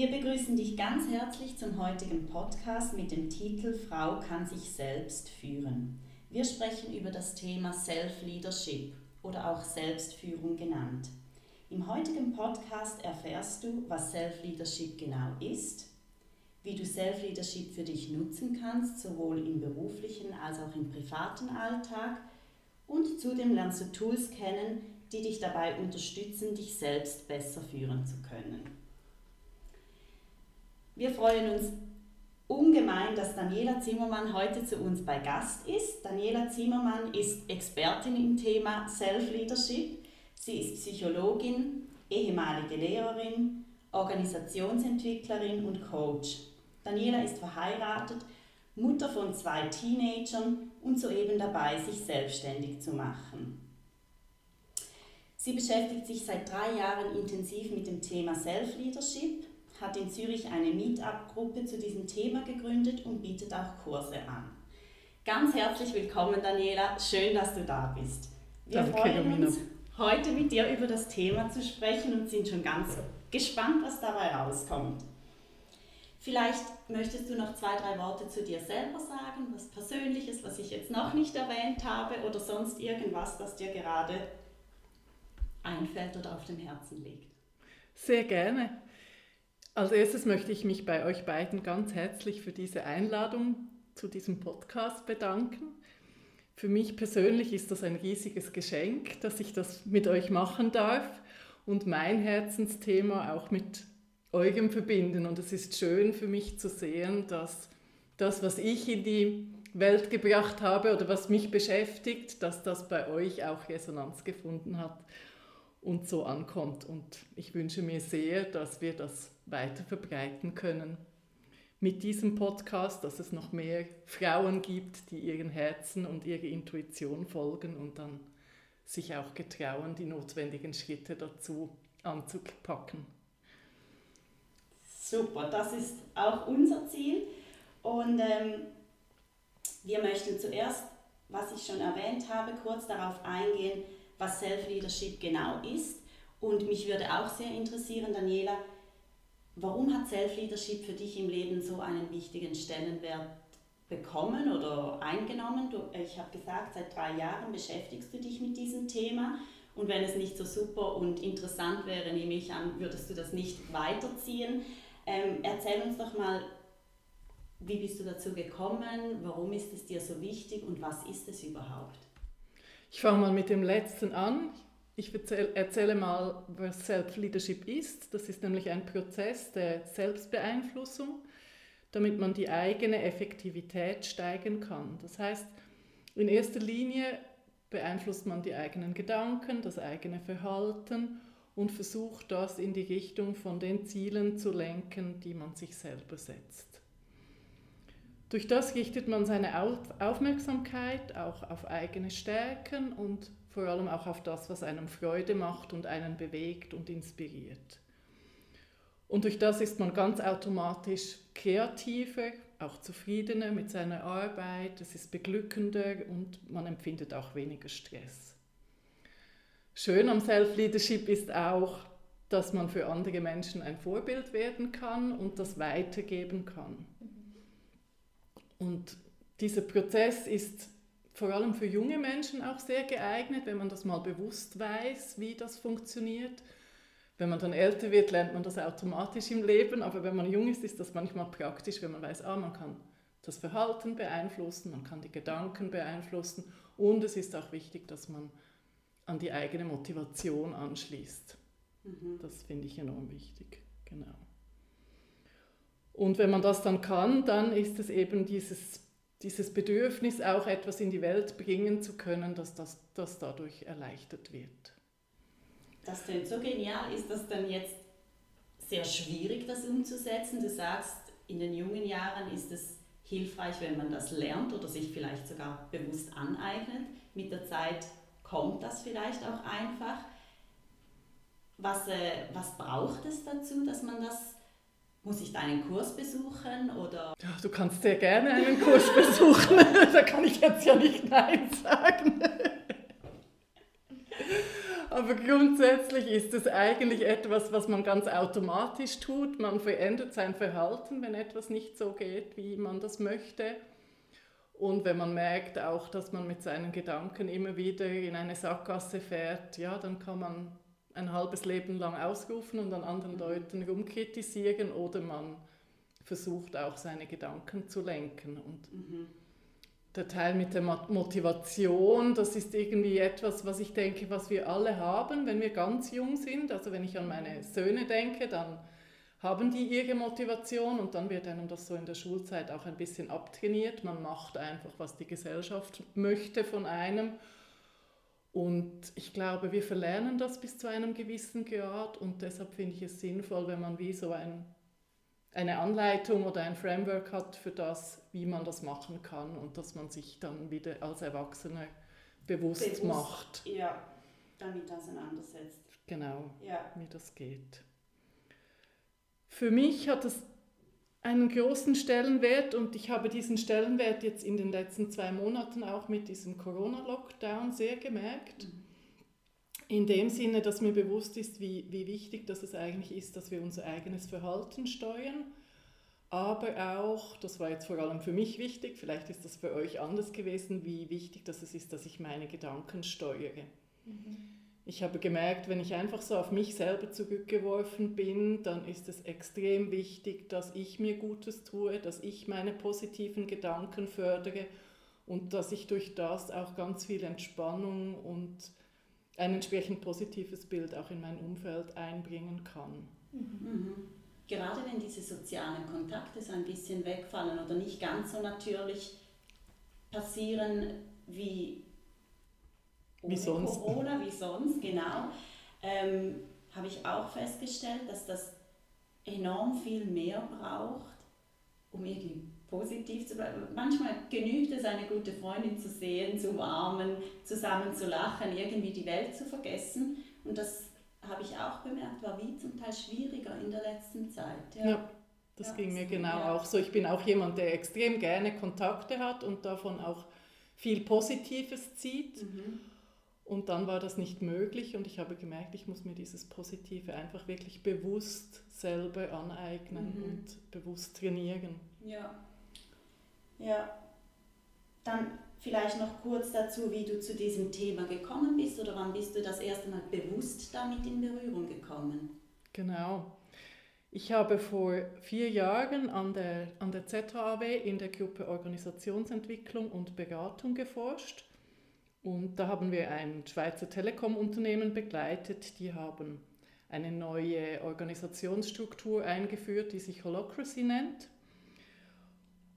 Wir begrüßen dich ganz herzlich zum heutigen Podcast mit dem Titel Frau kann sich selbst führen. Wir sprechen über das Thema Self-Leadership oder auch Selbstführung genannt. Im heutigen Podcast erfährst du, was Self-Leadership genau ist, wie du Self-Leadership für dich nutzen kannst, sowohl im beruflichen als auch im privaten Alltag und zudem lernst du Tools kennen, die dich dabei unterstützen, dich selbst besser führen zu können. Wir freuen uns ungemein, dass Daniela Zimmermann heute zu uns bei Gast ist. Daniela Zimmermann ist Expertin im Thema Self-Leadership. Sie ist Psychologin, ehemalige Lehrerin, Organisationsentwicklerin und Coach. Daniela ist verheiratet, Mutter von zwei Teenagern und soeben dabei, sich selbstständig zu machen. Sie beschäftigt sich seit drei Jahren intensiv mit dem Thema Self-Leadership hat in Zürich eine Meetup-Gruppe zu diesem Thema gegründet und bietet auch Kurse an. Ganz herzlich willkommen, Daniela. Schön, dass du da bist. Wir Danke, freuen uns, heute mit dir über das Thema zu sprechen und sind schon ganz gespannt, was dabei rauskommt. Vielleicht möchtest du noch zwei, drei Worte zu dir selber sagen, was Persönliches, was ich jetzt noch nicht erwähnt habe oder sonst irgendwas, das dir gerade einfällt oder auf dem Herzen liegt. Sehr gerne. Als erstes möchte ich mich bei euch beiden ganz herzlich für diese Einladung zu diesem Podcast bedanken. Für mich persönlich ist das ein riesiges Geschenk, dass ich das mit euch machen darf und mein Herzensthema auch mit eurem verbinden. Und es ist schön für mich zu sehen, dass das, was ich in die Welt gebracht habe oder was mich beschäftigt, dass das bei euch auch Resonanz gefunden hat und so ankommt. Und ich wünsche mir sehr, dass wir das weiter verbreiten können mit diesem Podcast, dass es noch mehr Frauen gibt, die ihren Herzen und ihrer Intuition folgen und dann sich auch getrauen, die notwendigen Schritte dazu anzupacken. Super, das ist auch unser Ziel. Und ähm, wir möchten zuerst, was ich schon erwähnt habe, kurz darauf eingehen, was Self-Leadership genau ist. Und mich würde auch sehr interessieren, Daniela, warum hat Self-Leadership für dich im Leben so einen wichtigen Stellenwert bekommen oder eingenommen? Du, ich habe gesagt, seit drei Jahren beschäftigst du dich mit diesem Thema. Und wenn es nicht so super und interessant wäre, nehme ich an, würdest du das nicht weiterziehen. Ähm, erzähl uns doch mal, wie bist du dazu gekommen? Warum ist es dir so wichtig und was ist es überhaupt? Ich fange mal mit dem letzten an. Ich erzähle mal, was Self-Leadership ist. Das ist nämlich ein Prozess der Selbstbeeinflussung, damit man die eigene Effektivität steigern kann. Das heißt, in erster Linie beeinflusst man die eigenen Gedanken, das eigene Verhalten und versucht das in die Richtung von den Zielen zu lenken, die man sich selber setzt. Durch das richtet man seine Aufmerksamkeit auch auf eigene Stärken und vor allem auch auf das, was einem Freude macht und einen bewegt und inspiriert. Und durch das ist man ganz automatisch kreativer, auch zufriedener mit seiner Arbeit, es ist beglückender und man empfindet auch weniger Stress. Schön am Self-Leadership ist auch, dass man für andere Menschen ein Vorbild werden kann und das weitergeben kann. Und dieser Prozess ist vor allem für junge Menschen auch sehr geeignet, wenn man das mal bewusst weiß, wie das funktioniert. Wenn man dann älter wird, lernt man das automatisch im Leben, aber wenn man jung ist, ist das manchmal praktisch, wenn man weiß, ah, man kann das Verhalten beeinflussen, man kann die Gedanken beeinflussen und es ist auch wichtig, dass man an die eigene Motivation anschließt. Mhm. Das finde ich enorm wichtig, genau. Und wenn man das dann kann, dann ist es eben dieses, dieses Bedürfnis, auch etwas in die Welt bringen zu können, dass das, das dadurch erleichtert wird. Das klingt so genial. Ist das dann jetzt sehr schwierig, das umzusetzen? Du sagst, in den jungen Jahren ist es hilfreich, wenn man das lernt oder sich vielleicht sogar bewusst aneignet. Mit der Zeit kommt das vielleicht auch einfach. Was, äh, was braucht es dazu, dass man das muss ich deinen Kurs besuchen oder? Ja, du kannst sehr gerne einen Kurs besuchen. da kann ich jetzt ja nicht Nein sagen. Aber grundsätzlich ist es eigentlich etwas, was man ganz automatisch tut. Man verändert sein Verhalten, wenn etwas nicht so geht, wie man das möchte. Und wenn man merkt auch, dass man mit seinen Gedanken immer wieder in eine Sackgasse fährt, ja, dann kann man ein halbes Leben lang ausrufen und an anderen mhm. Leuten rumkritisieren oder man versucht auch seine Gedanken zu lenken. Und mhm der Teil mit der Motivation, das ist irgendwie etwas, was ich denke, was wir alle haben, wenn wir ganz jung sind. Also wenn ich an meine Söhne denke, dann haben die ihre Motivation und dann wird einem das so in der Schulzeit auch ein bisschen abtrainiert. Man macht einfach, was die Gesellschaft möchte von einem. Und ich glaube, wir verlernen das bis zu einem gewissen Grad und deshalb finde ich es sinnvoll, wenn man wie so ein eine Anleitung oder ein Framework hat für das, wie man das machen kann und dass man sich dann wieder als Erwachsener bewusst, bewusst macht. Ja, damit auseinandersetzt. Genau, ja. wie das geht. Für mich hat es einen großen Stellenwert und ich habe diesen Stellenwert jetzt in den letzten zwei Monaten auch mit diesem Corona-Lockdown sehr gemerkt. Mhm in dem Sinne, dass mir bewusst ist, wie, wie wichtig dass es eigentlich ist, dass wir unser eigenes Verhalten steuern. Aber auch, das war jetzt vor allem für mich wichtig, vielleicht ist das für euch anders gewesen, wie wichtig dass es ist, dass ich meine Gedanken steuere. Mhm. Ich habe gemerkt, wenn ich einfach so auf mich selber zurückgeworfen bin, dann ist es extrem wichtig, dass ich mir Gutes tue, dass ich meine positiven Gedanken fördere und dass ich durch das auch ganz viel Entspannung und ein entsprechend positives Bild auch in mein Umfeld einbringen kann. Mhm. Gerade wenn diese sozialen Kontakte so ein bisschen wegfallen oder nicht ganz so natürlich passieren wie, wie sonst. Corona, wie sonst, genau, ähm, habe ich auch festgestellt, dass das enorm viel mehr braucht, um irgendwie positiv zu bleiben. Manchmal genügt es, eine gute Freundin zu sehen, zu umarmen, zusammen zu lachen, irgendwie die Welt zu vergessen. Und das habe ich auch bemerkt, war wie zum Teil schwieriger in der letzten Zeit. Ja, ja das ja, ging mir genau ja. auch so. Ich bin auch jemand, der extrem gerne Kontakte hat und davon auch viel Positives zieht. Mhm. Und dann war das nicht möglich und ich habe gemerkt, ich muss mir dieses Positive einfach wirklich bewusst selber aneignen mhm. und bewusst trainieren. Ja, ja. Dann vielleicht noch kurz dazu, wie du zu diesem Thema gekommen bist oder wann bist du das erste Mal bewusst damit in Berührung gekommen? Genau. Ich habe vor vier Jahren an der, an der ZHAW in der Gruppe Organisationsentwicklung und Beratung geforscht. Und da haben wir ein Schweizer Telekom-Unternehmen begleitet. Die haben eine neue Organisationsstruktur eingeführt, die sich Holocracy nennt.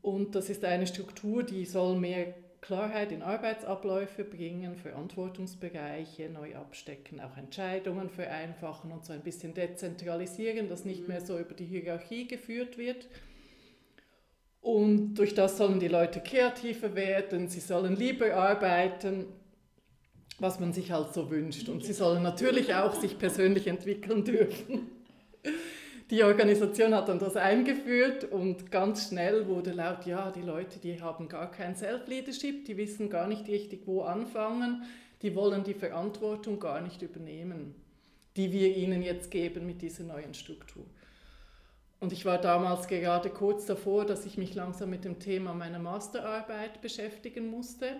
Und das ist eine Struktur, die soll mehr Klarheit in Arbeitsabläufe bringen, Verantwortungsbereiche neu abstecken, auch Entscheidungen vereinfachen und so ein bisschen dezentralisieren, dass nicht mehr so über die Hierarchie geführt wird. Und durch das sollen die Leute kreativer werden, sie sollen lieber arbeiten, was man sich halt so wünscht. Und sie sollen natürlich auch sich persönlich entwickeln dürfen die Organisation hat dann das eingeführt und ganz schnell wurde laut, ja, die Leute, die haben gar kein Self-Leadership, die wissen gar nicht richtig, wo anfangen, die wollen die Verantwortung gar nicht übernehmen, die wir ihnen jetzt geben mit dieser neuen Struktur. Und ich war damals gerade kurz davor, dass ich mich langsam mit dem Thema meiner Masterarbeit beschäftigen musste.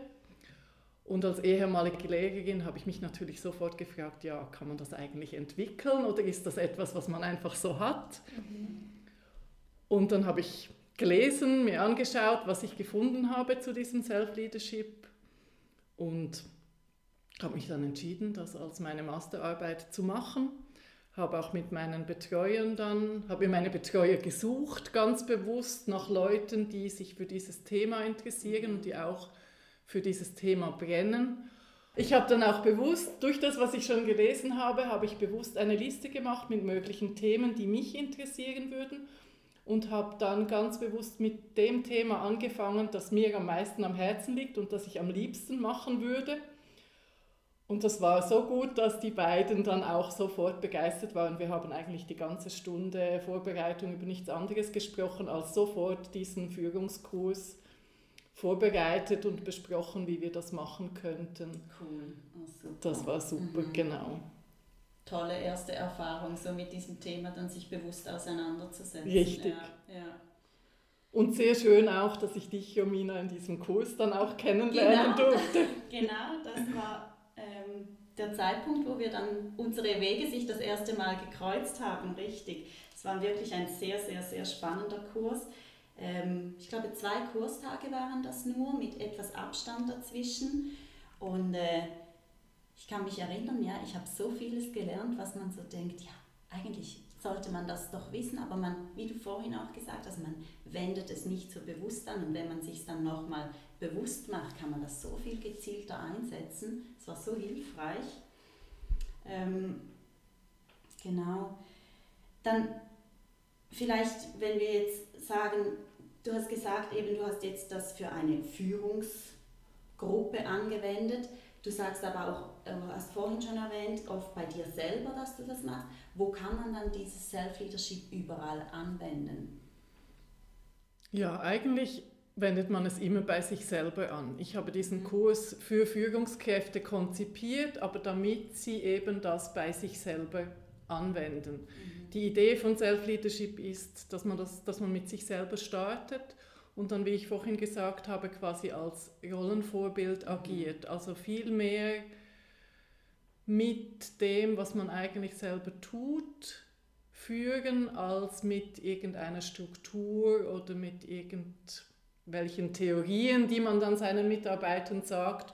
Und als ehemalige Lehrerin habe ich mich natürlich sofort gefragt, ja, kann man das eigentlich entwickeln oder ist das etwas, was man einfach so hat? Mhm. Und dann habe ich gelesen, mir angeschaut, was ich gefunden habe zu diesem Self-Leadership und habe mich dann entschieden, das als meine Masterarbeit zu machen. Habe auch mit meinen Betreuern dann, habe mir meine Betreuer gesucht, ganz bewusst nach Leuten, die sich für dieses Thema interessieren und die auch für dieses Thema brennen. Ich habe dann auch bewusst, durch das, was ich schon gelesen habe, habe ich bewusst eine Liste gemacht mit möglichen Themen, die mich interessieren würden. und habe dann ganz bewusst mit dem Thema angefangen, das mir am meisten am Herzen liegt und das ich am liebsten machen würde. Und das war so gut, dass die beiden dann auch sofort begeistert waren. Wir haben eigentlich die ganze Stunde Vorbereitung über nichts anderes gesprochen, als sofort diesen Führungskurs vorbereitet und besprochen, wie wir das machen könnten. Cool. Oh, das war super, mhm. genau. Tolle erste Erfahrung, so mit diesem Thema dann sich bewusst auseinanderzusetzen. Richtig. Ja, ja. Und sehr schön auch, dass ich dich, Jomina, in diesem Kurs dann auch kennenlernen genau, durfte. genau, das war der Zeitpunkt, wo wir dann unsere Wege sich das erste Mal gekreuzt haben, richtig. Es war wirklich ein sehr, sehr, sehr spannender Kurs. Ähm, ich glaube, zwei Kurstage waren das nur, mit etwas Abstand dazwischen. Und äh, ich kann mich erinnern, ja, ich habe so vieles gelernt, was man so denkt, ja, eigentlich sollte man das doch wissen, aber man, wie du vorhin auch gesagt hast, man wendet es nicht so bewusst an und wenn man sich dann nochmal bewusst macht, kann man das so viel gezielter einsetzen. Es war so hilfreich. Ähm, genau. Dann vielleicht, wenn wir jetzt sagen, du hast gesagt, eben du hast jetzt das für eine Führungsgruppe angewendet. Du sagst aber auch, du hast vorhin schon erwähnt, oft bei dir selber, dass du das machst. Wo kann man dann dieses Self-Leadership überall anwenden? Ja, eigentlich wendet man es immer bei sich selber an. Ich habe diesen mhm. Kurs für Führungskräfte konzipiert, aber damit sie eben das bei sich selber anwenden. Mhm. Die Idee von Self-Leadership ist, dass man, das, dass man mit sich selber startet und dann, wie ich vorhin gesagt habe, quasi als Rollenvorbild agiert. Also viel mehr mit dem, was man eigentlich selber tut, führen, als mit irgendeiner Struktur oder mit irgendwelchen Theorien, die man dann seinen Mitarbeitern sagt.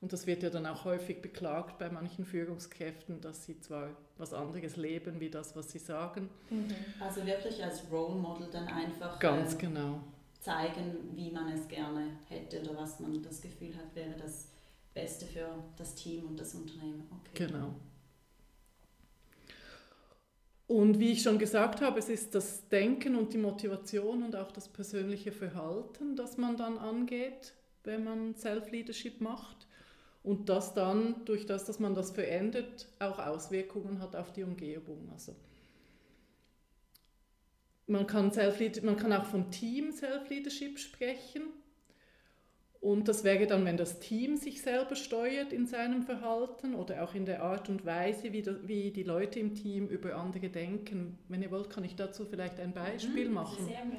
Und das wird ja dann auch häufig beklagt bei manchen Führungskräften, dass sie zwar was anderes leben wie das, was sie sagen. Mhm. Also wirklich als Role Model dann einfach. Ganz ähm, genau zeigen, wie man es gerne hätte oder was man das Gefühl hat, wäre das Beste für das Team und das Unternehmen. Okay. Genau. Und wie ich schon gesagt habe, es ist das Denken und die Motivation und auch das persönliche Verhalten, das man dann angeht, wenn man Self-Leadership macht. Und das dann, durch das, dass man das verändert, auch Auswirkungen hat auf die Umgebung. Also man kann, man kann auch von Team Self-Leadership sprechen. Und das wäre dann, wenn das Team sich selber steuert in seinem Verhalten oder auch in der Art und Weise, wie, das, wie die Leute im Team über andere denken. Wenn ihr wollt, kann ich dazu vielleicht ein Beispiel mhm, machen. Sehr gerne.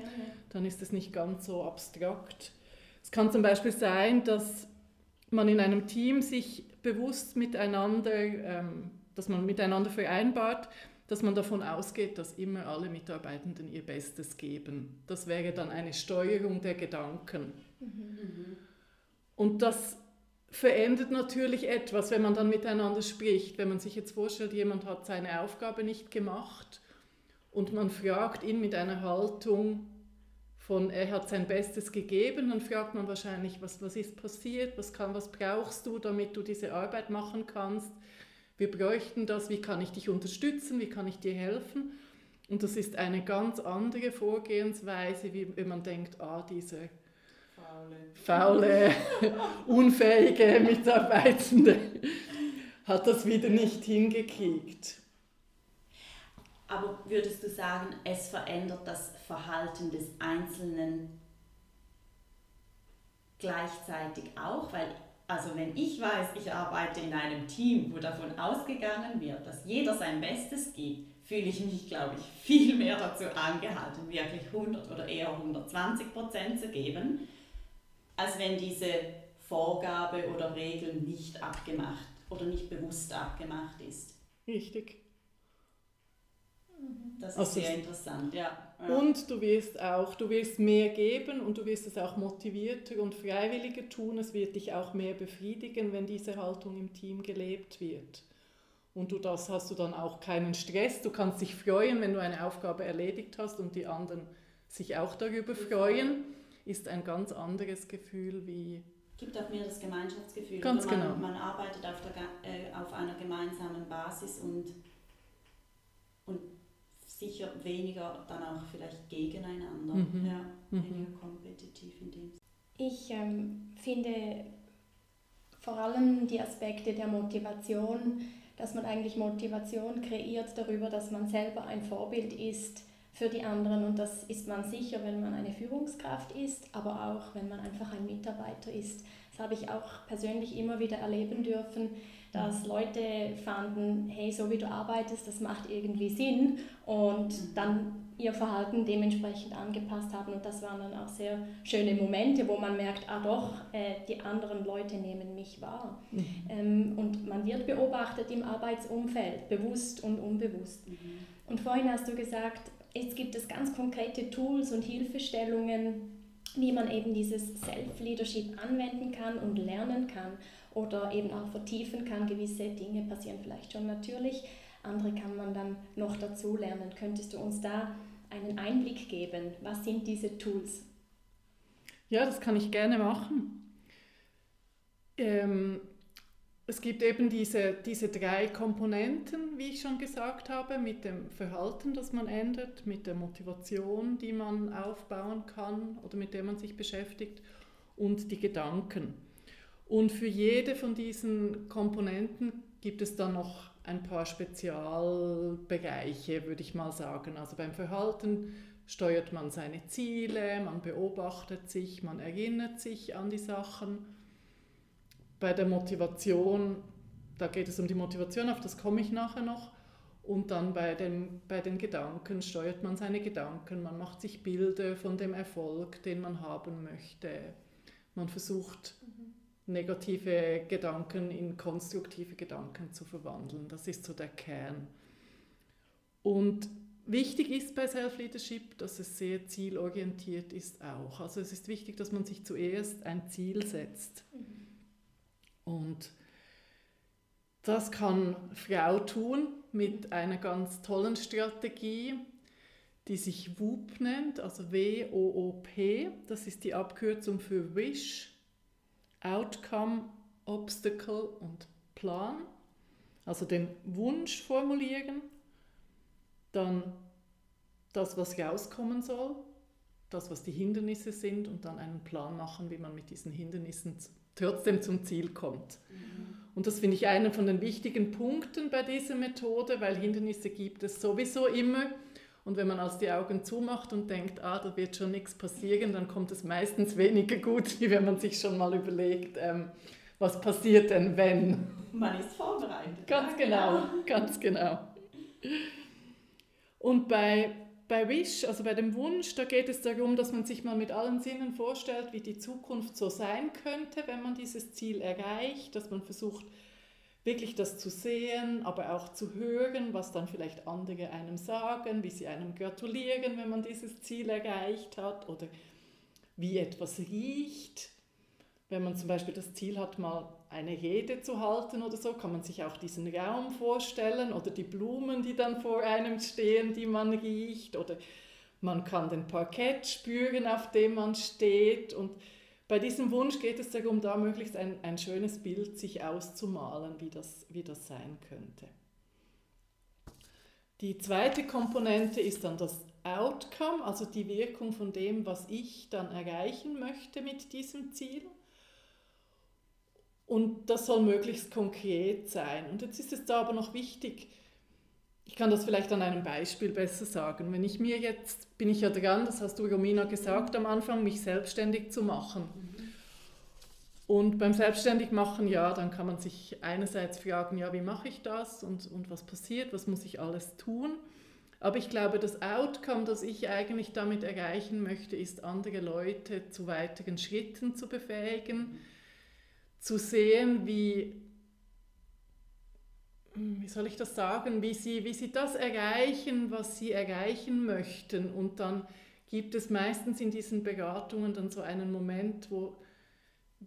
Dann ist es nicht ganz so abstrakt. Es kann zum Beispiel sein, dass man in einem Team sich bewusst miteinander, ähm, dass man miteinander vereinbart, dass man davon ausgeht, dass immer alle Mitarbeitenden ihr Bestes geben. Das wäre dann eine Steuerung der Gedanken. Mhm. Und das verändert natürlich etwas, wenn man dann miteinander spricht. Wenn man sich jetzt vorstellt, jemand hat seine Aufgabe nicht gemacht und man fragt ihn mit einer Haltung von, er hat sein Bestes gegeben, dann fragt man wahrscheinlich, was, was ist passiert, was, kann, was brauchst du, damit du diese Arbeit machen kannst wir bräuchten das, wie kann ich dich unterstützen, wie kann ich dir helfen. Und das ist eine ganz andere Vorgehensweise, wie wenn man denkt, ah, diese faule, unfähige Mitarbeitende hat das wieder nicht hingekriegt. Aber würdest du sagen, es verändert das Verhalten des Einzelnen gleichzeitig auch? Weil also wenn ich weiß, ich arbeite in einem Team, wo davon ausgegangen wird, dass jeder sein Bestes gibt, fühle ich mich, glaube ich, viel mehr dazu angehalten, wirklich 100 oder eher 120 Prozent zu geben, als wenn diese Vorgabe oder Regel nicht abgemacht oder nicht bewusst abgemacht ist. Richtig. Das ist also sehr interessant, ja. Und du wirst auch, du wirst mehr geben und du wirst es auch motivierter und freiwilliger tun. Es wird dich auch mehr befriedigen, wenn diese Haltung im Team gelebt wird. Und du das hast du dann auch keinen Stress. Du kannst dich freuen, wenn du eine Aufgabe erledigt hast und die anderen sich auch darüber freuen. Ist ein ganz anderes Gefühl wie gibt auch mehr das Gemeinschaftsgefühl. Ganz man, genau. man arbeitet auf, der, äh, auf einer gemeinsamen Basis und, und sicher weniger dann auch vielleicht gegeneinander. Mhm. Ja, Mhm. weniger kompetitiv in dem Ich ähm, finde vor allem die Aspekte der Motivation, dass man eigentlich Motivation kreiert darüber, dass man selber ein Vorbild ist für die anderen und das ist man sicher, wenn man eine Führungskraft ist, aber auch wenn man einfach ein Mitarbeiter ist. Das habe ich auch persönlich immer wieder erleben dürfen, dass Leute fanden, hey, so wie du arbeitest, das macht irgendwie Sinn und dann ihr Verhalten dementsprechend angepasst haben und das waren dann auch sehr schöne Momente, wo man merkt, ah doch, äh, die anderen Leute nehmen mich wahr. Mhm. Ähm, und man wird beobachtet im Arbeitsumfeld, bewusst und unbewusst. Und vorhin hast du gesagt, jetzt gibt es ganz konkrete Tools und Hilfestellungen, wie man eben dieses Self-Leadership anwenden kann und lernen kann oder eben auch vertiefen kann. Gewisse Dinge passieren vielleicht schon natürlich, andere kann man dann noch dazu lernen. Könntest du uns da einen Einblick geben? Was sind diese Tools? Ja, das kann ich gerne machen. Ähm, es gibt eben diese, diese drei Komponenten, wie ich schon gesagt habe, mit dem Verhalten, das man ändert, mit der Motivation, die man aufbauen kann oder mit der man sich beschäftigt und die Gedanken. Und für jede von diesen Komponenten gibt es dann noch ein paar Spezialbereiche, würde ich mal sagen. Also beim Verhalten steuert man seine Ziele, man beobachtet sich, man erinnert sich an die Sachen. Bei der Motivation, da geht es um die Motivation, auf das komme ich nachher noch. Und dann bei den, bei den Gedanken steuert man seine Gedanken, man macht sich Bilder von dem Erfolg, den man haben möchte. Man versucht negative Gedanken in konstruktive Gedanken zu verwandeln. Das ist so der Kern. Und wichtig ist bei Self-Leadership, dass es sehr zielorientiert ist auch. Also es ist wichtig, dass man sich zuerst ein Ziel setzt. Und das kann Frau tun mit einer ganz tollen Strategie, die sich WOOP nennt, also W-O-O-P. Das ist die Abkürzung für Wish, Outcome, Obstacle und Plan. Also den Wunsch formulieren, dann das, was rauskommen soll, das, was die Hindernisse sind und dann einen Plan machen, wie man mit diesen Hindernissen trotzdem zum Ziel kommt. Und das finde ich einen von den wichtigen Punkten bei dieser Methode, weil Hindernisse gibt es sowieso immer. Und wenn man also die Augen zumacht und denkt, ah, da wird schon nichts passieren, dann kommt es meistens weniger gut, wie wenn man sich schon mal überlegt, ähm, was passiert denn, wenn. Man ist vorbereitet. Ganz ja, genau, ganz genau. Und bei, bei Wish, also bei dem Wunsch, da geht es darum, dass man sich mal mit allen Sinnen vorstellt, wie die Zukunft so sein könnte, wenn man dieses Ziel erreicht, dass man versucht, wirklich das zu sehen, aber auch zu hören, was dann vielleicht andere einem sagen, wie sie einem gratulieren, wenn man dieses Ziel erreicht hat oder wie etwas riecht. Wenn man zum Beispiel das Ziel hat, mal eine Rede zu halten oder so, kann man sich auch diesen Raum vorstellen oder die Blumen, die dann vor einem stehen, die man riecht oder man kann den Parkett spüren, auf dem man steht und bei diesem Wunsch geht es darum, da möglichst ein, ein schönes Bild sich auszumalen, wie das, wie das sein könnte. Die zweite Komponente ist dann das Outcome, also die Wirkung von dem, was ich dann erreichen möchte mit diesem Ziel. Und das soll möglichst konkret sein. Und jetzt ist es da aber noch wichtig, ich kann das vielleicht an einem Beispiel besser sagen. Wenn ich mir jetzt, bin ich ja dran, das hast du Romina gesagt am Anfang, mich selbstständig zu machen. Und beim Selbstständigmachen, ja, dann kann man sich einerseits fragen, ja, wie mache ich das und, und was passiert, was muss ich alles tun. Aber ich glaube, das Outcome, das ich eigentlich damit erreichen möchte, ist, andere Leute zu weiteren Schritten zu befähigen, zu sehen, wie wie soll ich das sagen, wie sie, wie sie das erreichen, was sie erreichen möchten. Und dann gibt es meistens in diesen Beratungen dann so einen Moment, wo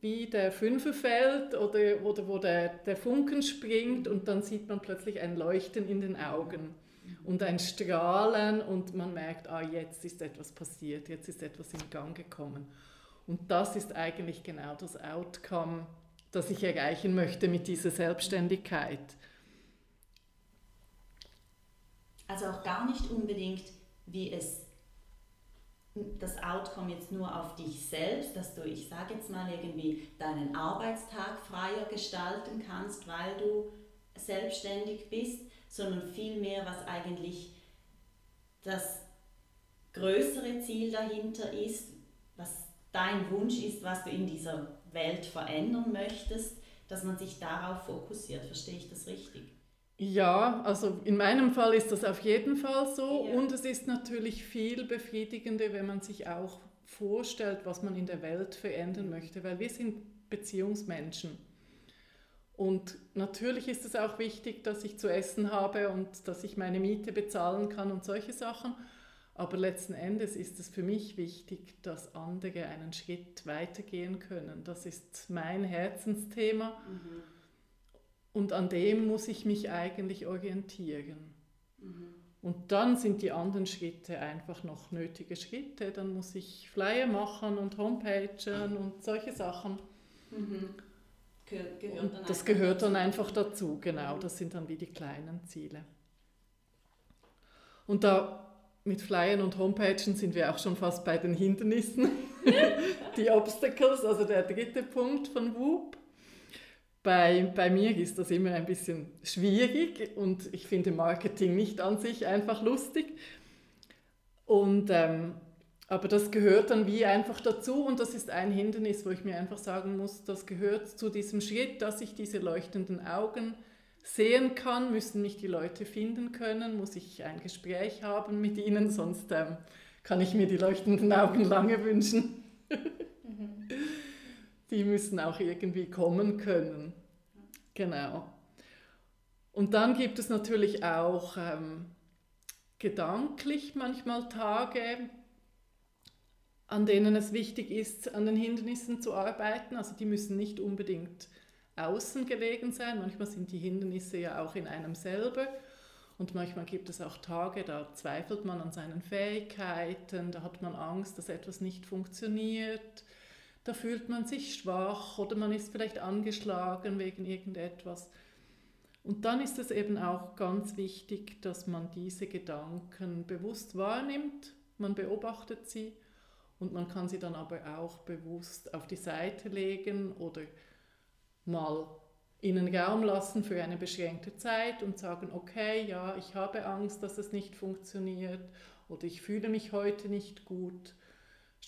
wie der Fünfer fällt oder, oder wo der, der Funken springt und dann sieht man plötzlich ein Leuchten in den Augen und ein Strahlen und man merkt, ah, jetzt ist etwas passiert, jetzt ist etwas in Gang gekommen. Und das ist eigentlich genau das Outcome, das ich erreichen möchte mit dieser Selbstständigkeit. Also auch gar nicht unbedingt, wie es das Outcome jetzt nur auf dich selbst, dass du, ich sage jetzt mal irgendwie, deinen Arbeitstag freier gestalten kannst, weil du selbstständig bist, sondern vielmehr, was eigentlich das größere Ziel dahinter ist, dein Wunsch ist, was du in dieser Welt verändern möchtest, dass man sich darauf fokussiert. Verstehe ich das richtig? Ja, also in meinem Fall ist das auf jeden Fall so ja. und es ist natürlich viel befriedigender, wenn man sich auch vorstellt, was man in der Welt verändern möchte, weil wir sind Beziehungsmenschen. Und natürlich ist es auch wichtig, dass ich zu essen habe und dass ich meine Miete bezahlen kann und solche Sachen. Aber letzten Endes ist es für mich wichtig, dass andere einen Schritt weitergehen können. Das ist mein Herzensthema. Mhm. Und an dem muss ich mich eigentlich orientieren. Mhm. Und dann sind die anderen Schritte einfach noch nötige Schritte. Dann muss ich Flyer machen und Homepagen und solche Sachen. Mhm. Gehört und das gehört dann einfach dazu, genau. Mhm. Das sind dann wie die kleinen Ziele. Und da mit Flyern und Homepagen sind wir auch schon fast bei den Hindernissen, die Obstacles, also der dritte Punkt von WUP. Bei, bei mir ist das immer ein bisschen schwierig und ich finde Marketing nicht an sich einfach lustig. Und, ähm, aber das gehört dann wie einfach dazu und das ist ein Hindernis, wo ich mir einfach sagen muss, das gehört zu diesem Schritt, dass ich diese leuchtenden Augen sehen kann, müssen mich die Leute finden können, muss ich ein Gespräch haben mit ihnen, sonst ähm, kann ich mir die leuchtenden Augen lange wünschen. Mhm die müssen auch irgendwie kommen können. Genau. Und dann gibt es natürlich auch ähm, gedanklich manchmal Tage, an denen es wichtig ist, an den Hindernissen zu arbeiten. Also die müssen nicht unbedingt außen gelegen sein. Manchmal sind die Hindernisse ja auch in einem selber. Und manchmal gibt es auch Tage, da zweifelt man an seinen Fähigkeiten, da hat man Angst, dass etwas nicht funktioniert da fühlt man sich schwach oder man ist vielleicht angeschlagen wegen irgendetwas. Und dann ist es eben auch ganz wichtig, dass man diese Gedanken bewusst wahrnimmt, man beobachtet sie und man kann sie dann aber auch bewusst auf die Seite legen oder mal in den Raum lassen für eine beschränkte Zeit und sagen, okay, ja, ich habe Angst, dass es nicht funktioniert oder ich fühle mich heute nicht gut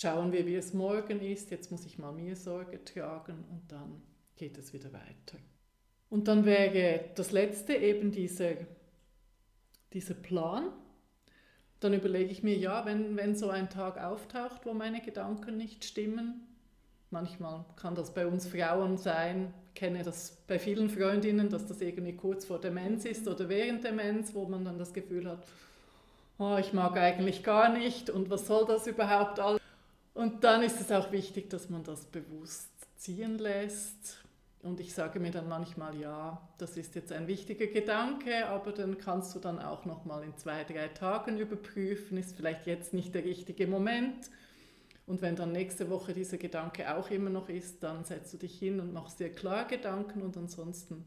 schauen wir, wie es morgen ist, jetzt muss ich mal mir Sorge tragen und dann geht es wieder weiter. Und dann wäre das letzte eben dieser, dieser Plan. Dann überlege ich mir, ja, wenn, wenn so ein Tag auftaucht, wo meine Gedanken nicht stimmen, manchmal kann das bei uns Frauen sein, kenne das bei vielen Freundinnen, dass das irgendwie kurz vor der Mens ist oder während der Mens, wo man dann das Gefühl hat, oh, ich mag eigentlich gar nicht und was soll das überhaupt alles? Und dann ist es auch wichtig, dass man das bewusst ziehen lässt. Und ich sage mir dann manchmal, ja, das ist jetzt ein wichtiger Gedanke, aber dann kannst du dann auch noch mal in zwei, drei Tagen überprüfen, ist vielleicht jetzt nicht der richtige Moment. Und wenn dann nächste Woche dieser Gedanke auch immer noch ist, dann setzt du dich hin und machst dir klar Gedanken und ansonsten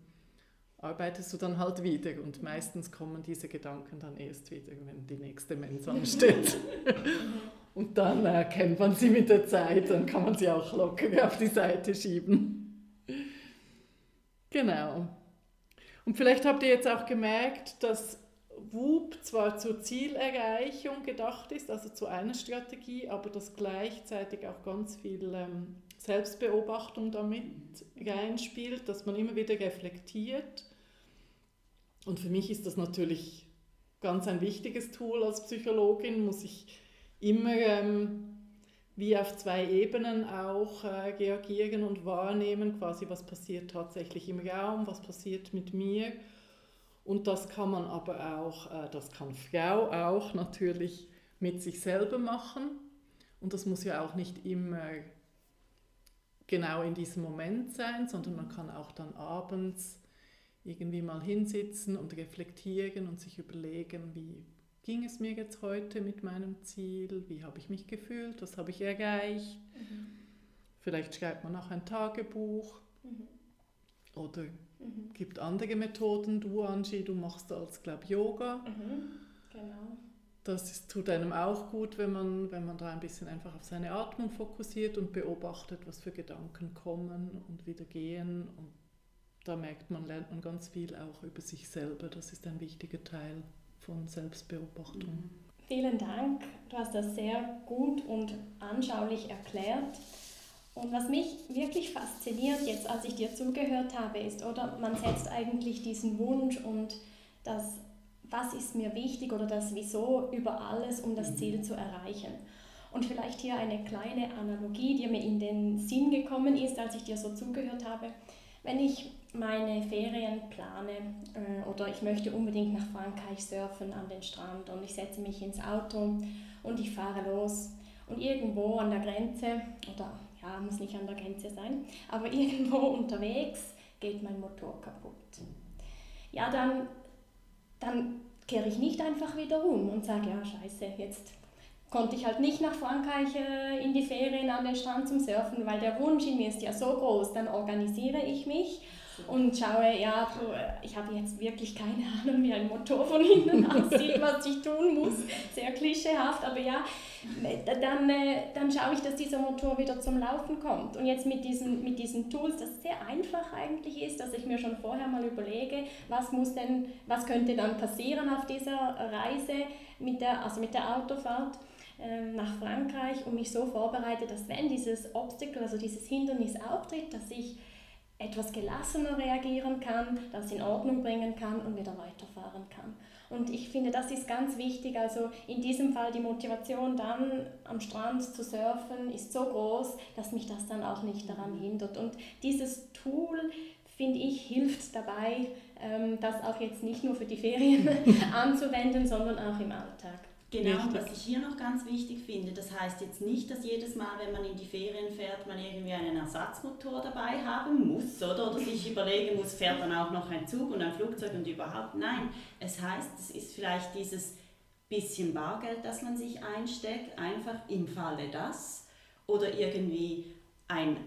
arbeitest du dann halt wieder. Und meistens kommen diese Gedanken dann erst wieder, wenn die nächste Mensch ansteht. Und dann erkennt man sie mit der Zeit, dann kann man sie auch locker auf die Seite schieben. Genau. Und vielleicht habt ihr jetzt auch gemerkt, dass WUP zwar zur Zielerreichung gedacht ist, also zu einer Strategie, aber dass gleichzeitig auch ganz viel ähm, Selbstbeobachtung damit reinspielt, dass man immer wieder reflektiert. Und für mich ist das natürlich ganz ein wichtiges Tool als Psychologin, muss ich immer ähm, wie auf zwei Ebenen auch äh, reagieren und wahrnehmen, quasi was passiert tatsächlich im Raum, was passiert mit mir. Und das kann man aber auch, äh, das kann Frau auch natürlich mit sich selber machen. Und das muss ja auch nicht immer genau in diesem Moment sein, sondern man kann auch dann abends irgendwie mal hinsitzen und reflektieren und sich überlegen, wie, ging es mir jetzt heute mit meinem Ziel? Wie habe ich mich gefühlt? Was habe ich erreicht? Mhm. Vielleicht schreibt man auch ein Tagebuch mhm. oder mhm. gibt andere Methoden. Du, Angie, du machst als, glaube Yoga. Mhm. Genau. Das ist, tut einem auch gut, wenn man, wenn man da ein bisschen einfach auf seine Atmung fokussiert und beobachtet, was für Gedanken kommen und wieder gehen. Und da merkt man, lernt man ganz viel auch über sich selber. Das ist ein wichtiger Teil von Selbstbeobachtung. Mhm. Vielen Dank. Du hast das sehr gut und anschaulich erklärt. Und was mich wirklich fasziniert, jetzt als ich dir zugehört habe, ist, oder man setzt eigentlich diesen Wunsch und das, was ist mir wichtig oder das Wieso über alles, um das Ziel zu erreichen. Und vielleicht hier eine kleine Analogie, die mir in den Sinn gekommen ist, als ich dir so zugehört habe. Wenn ich meine Ferien plane äh, oder ich möchte unbedingt nach Frankreich surfen an den Strand und ich setze mich ins Auto und ich fahre los und irgendwo an der Grenze oder ja, muss nicht an der Grenze sein, aber irgendwo unterwegs geht mein Motor kaputt. Ja, dann, dann kehre ich nicht einfach wieder um und sage, ja, scheiße, jetzt konnte ich halt nicht nach Frankreich äh, in die Ferien an den Strand zum Surfen, weil der Wunsch in mir ist ja so groß. Dann organisiere ich mich und schaue, ja, ich habe jetzt wirklich keine Ahnung, wie ein Motor von hinten aussieht, was ich tun muss. Sehr klischeehaft, aber ja, dann, äh, dann schaue ich, dass dieser Motor wieder zum Laufen kommt. Und jetzt mit diesen, mit diesen Tools, das sehr einfach eigentlich ist, dass ich mir schon vorher mal überlege, was muss denn, was könnte dann passieren auf dieser Reise mit der, also mit der Autofahrt ähm, nach Frankreich und mich so vorbereite, dass wenn dieses Obstacle, also dieses Hindernis auftritt, dass ich etwas gelassener reagieren kann, das in Ordnung bringen kann und wieder weiterfahren kann. Und ich finde, das ist ganz wichtig. Also in diesem Fall die Motivation dann am Strand zu surfen ist so groß, dass mich das dann auch nicht daran hindert. Und dieses Tool, finde ich, hilft dabei, ähm, das auch jetzt nicht nur für die Ferien anzuwenden, sondern auch im Alltag. Genau, und was ich hier noch ganz wichtig finde, das heißt jetzt nicht, dass jedes Mal, wenn man in die Ferien fährt, man irgendwie einen Ersatzmotor dabei haben muss, oder? Oder sich überlegen muss, fährt dann auch noch ein Zug und ein Flugzeug und überhaupt. Nein, es heißt, es ist vielleicht dieses bisschen Bargeld, das man sich einsteckt, einfach im Falle das. Oder irgendwie ein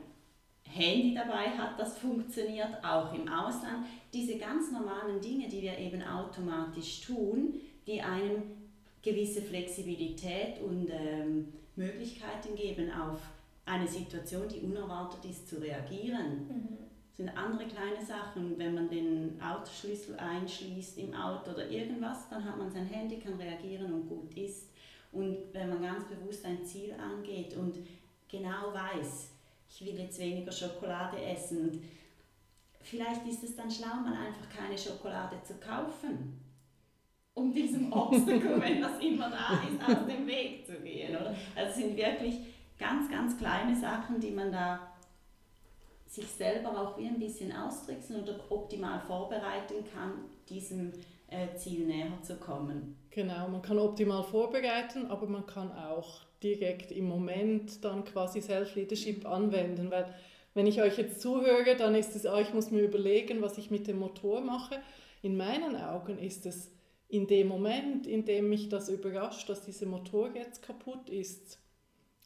Handy dabei hat, das funktioniert, auch im Ausland. Diese ganz normalen Dinge, die wir eben automatisch tun, die einem gewisse Flexibilität und ähm, Möglichkeiten geben, auf eine Situation, die unerwartet ist, zu reagieren. Mhm. Das sind andere kleine Sachen. Wenn man den Autoschlüssel einschließt im Auto oder irgendwas, dann hat man sein Handy, kann reagieren und gut ist. Und wenn man ganz bewusst ein Ziel angeht und genau weiß, ich will jetzt weniger Schokolade essen, und vielleicht ist es dann schlau, mal einfach keine Schokolade zu kaufen um diesem Obstacle, wenn das immer da ist, aus dem Weg zu gehen. Oder? Also es sind wirklich ganz, ganz kleine Sachen, die man da sich selber auch wie ein bisschen austricksen oder optimal vorbereiten kann, diesem äh, Ziel näher zu kommen. Genau, man kann optimal vorbereiten, aber man kann auch direkt im Moment dann quasi Self-Leadership anwenden, weil wenn ich euch jetzt zuhöre, dann ist es, ah, ich muss mir überlegen, was ich mit dem Motor mache. In meinen Augen ist es in dem Moment, in dem mich das überrascht, dass dieser Motor jetzt kaputt ist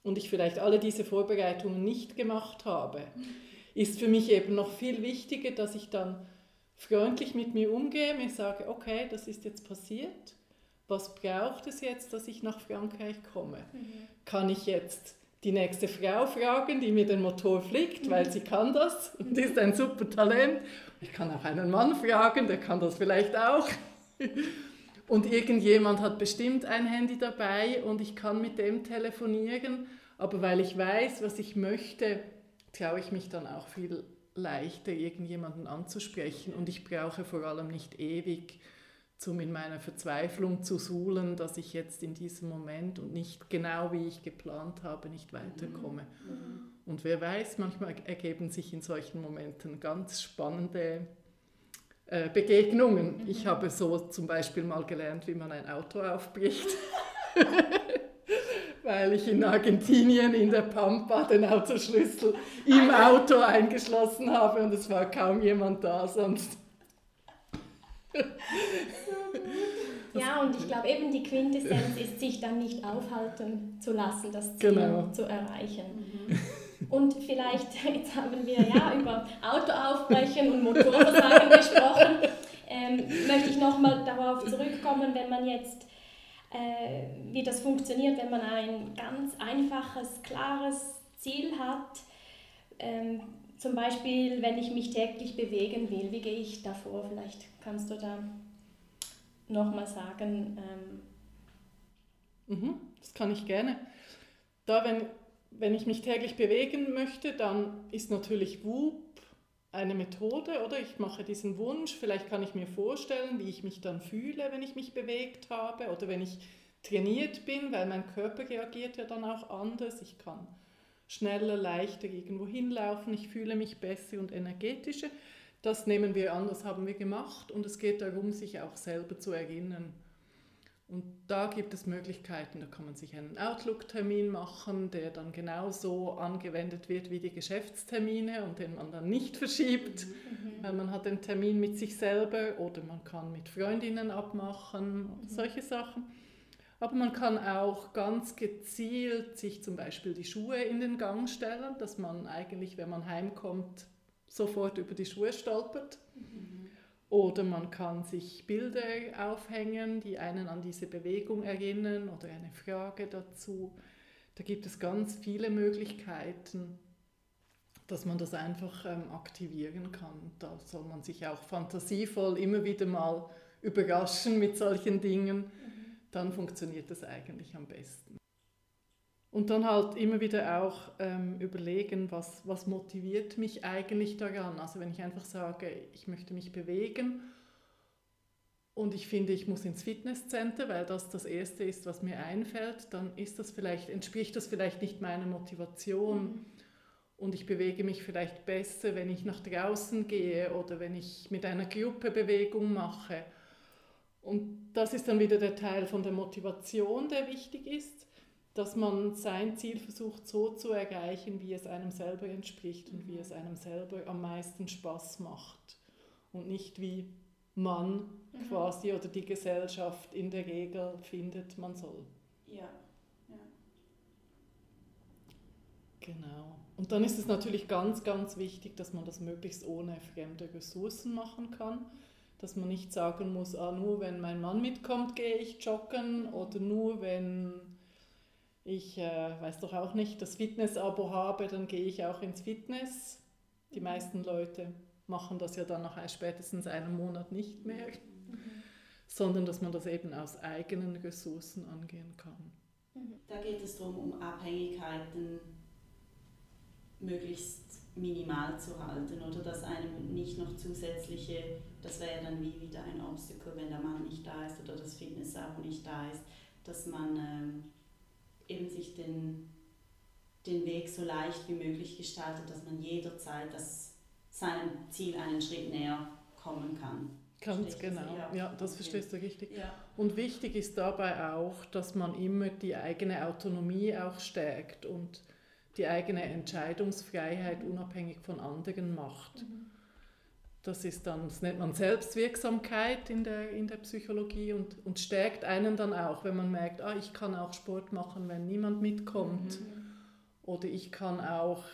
und ich vielleicht alle diese Vorbereitungen nicht gemacht habe, ist für mich eben noch viel wichtiger, dass ich dann freundlich mit mir umgehe, mir sage, okay, das ist jetzt passiert, was braucht es jetzt, dass ich nach Frankreich komme? Mhm. Kann ich jetzt die nächste Frau fragen, die mir den Motor fliegt, weil sie kann das und ist ein super Talent. Ich kann auch einen Mann fragen, der kann das vielleicht auch. Und irgendjemand hat bestimmt ein Handy dabei und ich kann mit dem telefonieren. Aber weil ich weiß, was ich möchte, traue ich mich dann auch viel leichter, irgendjemanden anzusprechen. Und ich brauche vor allem nicht ewig, um in meiner Verzweiflung zu suhlen, dass ich jetzt in diesem Moment und nicht genau wie ich geplant habe, nicht weiterkomme. Mhm. Und wer weiß, manchmal ergeben sich in solchen Momenten ganz spannende äh, Begegnungen. Mhm. Ich habe so zum Beispiel mal gelernt, wie man ein Auto aufbricht. Weil ich in Argentinien in der Pampa den Autoschlüssel im Auto eingeschlossen habe und es war kaum jemand da sonst. Ja, und ich glaube eben die Quintessenz ist, sich dann nicht aufhalten zu lassen, das Ziel genau. zu erreichen. Mhm. Und vielleicht, jetzt haben wir ja über Autoaufbrechen und Motorversagen gesprochen, ähm, möchte ich nochmal darauf zurückkommen, wenn man jetzt äh, wie das funktioniert, wenn man ein ganz einfaches, klares Ziel hat. Ähm, zum Beispiel, wenn ich mich täglich bewegen will, wie gehe ich da vor? Vielleicht kannst du da nochmal sagen. Ähm mhm, das kann ich gerne. Da, wenn, wenn ich mich täglich bewegen möchte, dann ist natürlich WUP eine Methode, oder? Ich mache diesen Wunsch, vielleicht kann ich mir vorstellen, wie ich mich dann fühle, wenn ich mich bewegt habe oder wenn ich trainiert bin, weil mein Körper reagiert ja dann auch anders. Ich kann schneller, leichter irgendwo hinlaufen, ich fühle mich besser und energetischer. Das nehmen wir an, das haben wir gemacht und es geht darum, sich auch selber zu erinnern. Und da gibt es Möglichkeiten, da kann man sich einen Outlook-Termin machen, der dann genauso angewendet wird wie die Geschäftstermine und den man dann nicht verschiebt, mhm. weil man hat den Termin mit sich selber oder man kann mit Freundinnen abmachen, mhm. solche Sachen. Aber man kann auch ganz gezielt sich zum Beispiel die Schuhe in den Gang stellen, dass man eigentlich, wenn man heimkommt, sofort über die Schuhe stolpert. Mhm. Oder man kann sich Bilder aufhängen, die einen an diese Bewegung erinnern oder eine Frage dazu. Da gibt es ganz viele Möglichkeiten, dass man das einfach ähm, aktivieren kann. Da soll man sich auch fantasievoll immer wieder mal überraschen mit solchen Dingen. Mhm dann funktioniert das eigentlich am besten. Und dann halt immer wieder auch ähm, überlegen, was, was motiviert mich eigentlich daran. Also wenn ich einfach sage, ich möchte mich bewegen und ich finde, ich muss ins Fitnesscenter, weil das das Erste ist, was mir einfällt, dann ist das vielleicht, entspricht das vielleicht nicht meiner Motivation. Mhm. Und ich bewege mich vielleicht besser, wenn ich nach draußen gehe oder wenn ich mit einer Gruppe Bewegung mache und das ist dann wieder der Teil von der Motivation, der wichtig ist, dass man sein Ziel versucht so zu erreichen, wie es einem selber entspricht und wie es einem selber am meisten Spaß macht. Und nicht wie man mhm. quasi oder die Gesellschaft in der Regel findet, man soll. Ja. ja. Genau. Und dann ist es natürlich ganz, ganz wichtig, dass man das möglichst ohne fremde Ressourcen machen kann dass man nicht sagen muss, ah, nur wenn mein Mann mitkommt, gehe ich joggen oder nur wenn ich, äh, weiß doch auch nicht, das Fitness-Abo habe, dann gehe ich auch ins Fitness. Die meisten Leute machen das ja dann nach spätestens einem Monat nicht mehr, mhm. sondern dass man das eben aus eigenen Ressourcen angehen kann. Da geht es darum, um Abhängigkeiten möglichst minimal zu halten oder dass einem nicht noch zusätzliche, das wäre dann wie wieder ein Obstacle, wenn der Mann nicht da ist oder das Fitness-Abo nicht da ist, dass man ähm, eben sich den, den Weg so leicht wie möglich gestaltet, dass man jederzeit das, seinem Ziel einen Schritt näher kommen kann. Ganz genau, ja, ja, das verstehst du richtig. Ja. Und wichtig ist dabei auch, dass man immer die eigene Autonomie auch stärkt und die eigene Entscheidungsfreiheit unabhängig von anderen macht. Mhm. Das ist dann, das nennt man Selbstwirksamkeit in der, in der Psychologie und, und stärkt einen dann auch, wenn man merkt, ah, ich kann auch Sport machen, wenn niemand mitkommt. Mhm. Oder ich kann auch